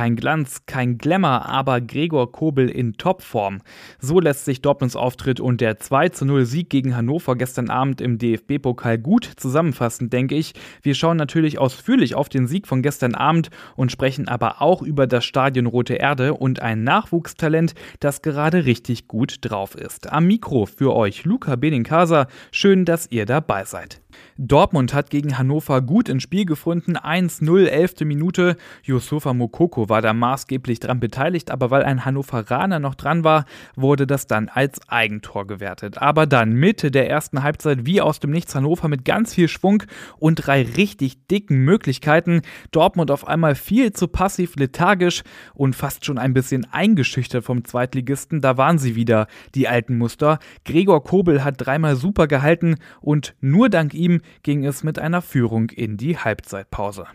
kein Glanz, kein Glamour, aber Gregor Kobel in Topform. So lässt sich Dortmunds Auftritt und der 2 0 Sieg gegen Hannover gestern Abend im DFB-Pokal gut zusammenfassen, denke ich. Wir schauen natürlich ausführlich auf den Sieg von gestern Abend und sprechen aber auch über das Stadion Rote Erde und ein Nachwuchstalent, das gerade richtig gut drauf ist. Am Mikro für euch Luca Benincasa. Schön, dass ihr dabei seid. Dortmund hat gegen Hannover gut ins Spiel gefunden. 1-0, 11. Minute. Yusufa Mokoko war da maßgeblich dran beteiligt, aber weil ein Hannoveraner noch dran war, wurde das dann als Eigentor gewertet. Aber dann Mitte der ersten Halbzeit wie aus dem Nichts Hannover mit ganz viel Schwung und drei richtig dicken Möglichkeiten. Dortmund auf einmal viel zu passiv lethargisch und fast schon ein bisschen eingeschüchtert vom Zweitligisten. Da waren sie wieder, die alten Muster. Gregor Kobel hat dreimal super gehalten und nur dank ihm ging es mit einer Führung in die Halbzeitpause.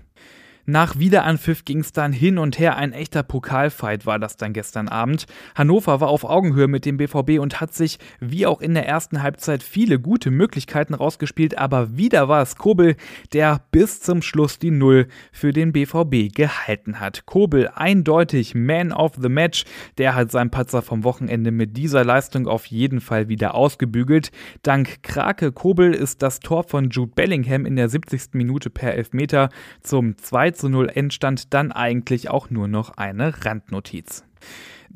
Nach Wiederanpfiff ging es dann hin und her. Ein echter Pokalfight war das dann gestern Abend. Hannover war auf Augenhöhe mit dem BVB und hat sich, wie auch in der ersten Halbzeit, viele gute Möglichkeiten rausgespielt. Aber wieder war es Kobel, der bis zum Schluss die Null für den BVB gehalten hat. Kobel eindeutig Man of the Match. Der hat seinen Patzer vom Wochenende mit dieser Leistung auf jeden Fall wieder ausgebügelt. Dank Krake Kobel ist das Tor von Jude Bellingham in der 70. Minute per Elfmeter zum 2 zu 0 Endstand dann eigentlich auch nur noch eine Randnotiz.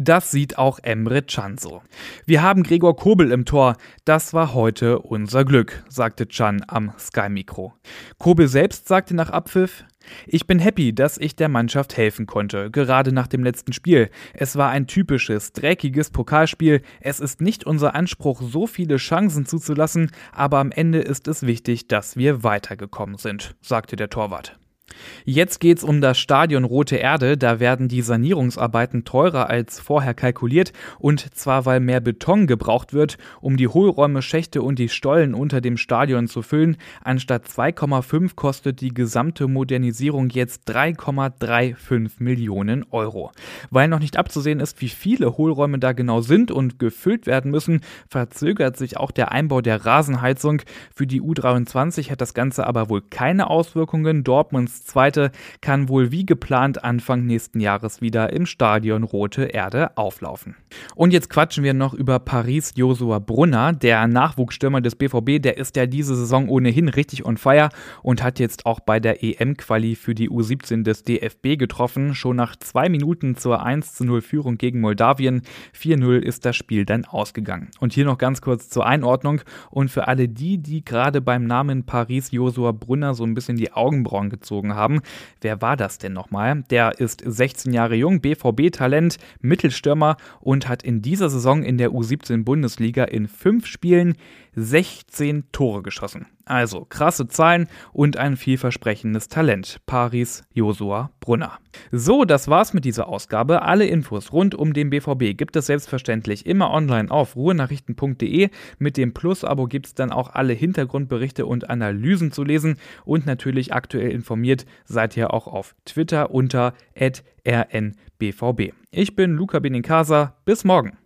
Das sieht auch Emre Can so. Wir haben Gregor Kobel im Tor. Das war heute unser Glück, sagte Can am Sky-Mikro. Kobel selbst sagte nach Abpfiff, ich bin happy, dass ich der Mannschaft helfen konnte, gerade nach dem letzten Spiel. Es war ein typisches, dreckiges Pokalspiel. Es ist nicht unser Anspruch, so viele Chancen zuzulassen, aber am Ende ist es wichtig, dass wir weitergekommen sind, sagte der Torwart. Jetzt geht's um das Stadion Rote Erde. Da werden die Sanierungsarbeiten teurer als vorher kalkuliert und zwar weil mehr Beton gebraucht wird, um die Hohlräume, Schächte und die Stollen unter dem Stadion zu füllen. Anstatt 2,5 kostet die gesamte Modernisierung jetzt 3,35 Millionen Euro. Weil noch nicht abzusehen ist, wie viele Hohlräume da genau sind und gefüllt werden müssen, verzögert sich auch der Einbau der Rasenheizung. Für die U23 hat das Ganze aber wohl keine Auswirkungen. Dortmunds zweite kann wohl wie geplant Anfang nächsten Jahres wieder im Stadion Rote Erde auflaufen. Und jetzt quatschen wir noch über Paris Josua Brunner, der Nachwuchsstürmer des BVB, der ist ja diese Saison ohnehin richtig on fire und hat jetzt auch bei der EM-Quali für die U17 des DFB getroffen. Schon nach zwei Minuten zur 1 zu 0 Führung gegen Moldawien. 4-0 ist das Spiel dann ausgegangen. Und hier noch ganz kurz zur Einordnung und für alle die, die gerade beim Namen Paris Josua Brunner so ein bisschen die Augenbrauen gezogen gezogen Wer war das denn nochmal? Der ist 16 Jahre jung, BVB-Talent, Mittelstürmer und hat in dieser Saison in der U17 Bundesliga in fünf Spielen 16 Tore geschossen. Also krasse Zahlen und ein vielversprechendes Talent. Paris Josua Brunner. So, das war's mit dieser Ausgabe. Alle Infos rund um den BVB gibt es selbstverständlich immer online auf ruhenachrichten.de. Mit dem Plus-Abo gibt's dann auch alle Hintergrundberichte und Analysen zu lesen und natürlich aktuell informiert seid ihr auch auf Twitter unter rnbvb. Ich bin Luca Benincasa. Bis morgen.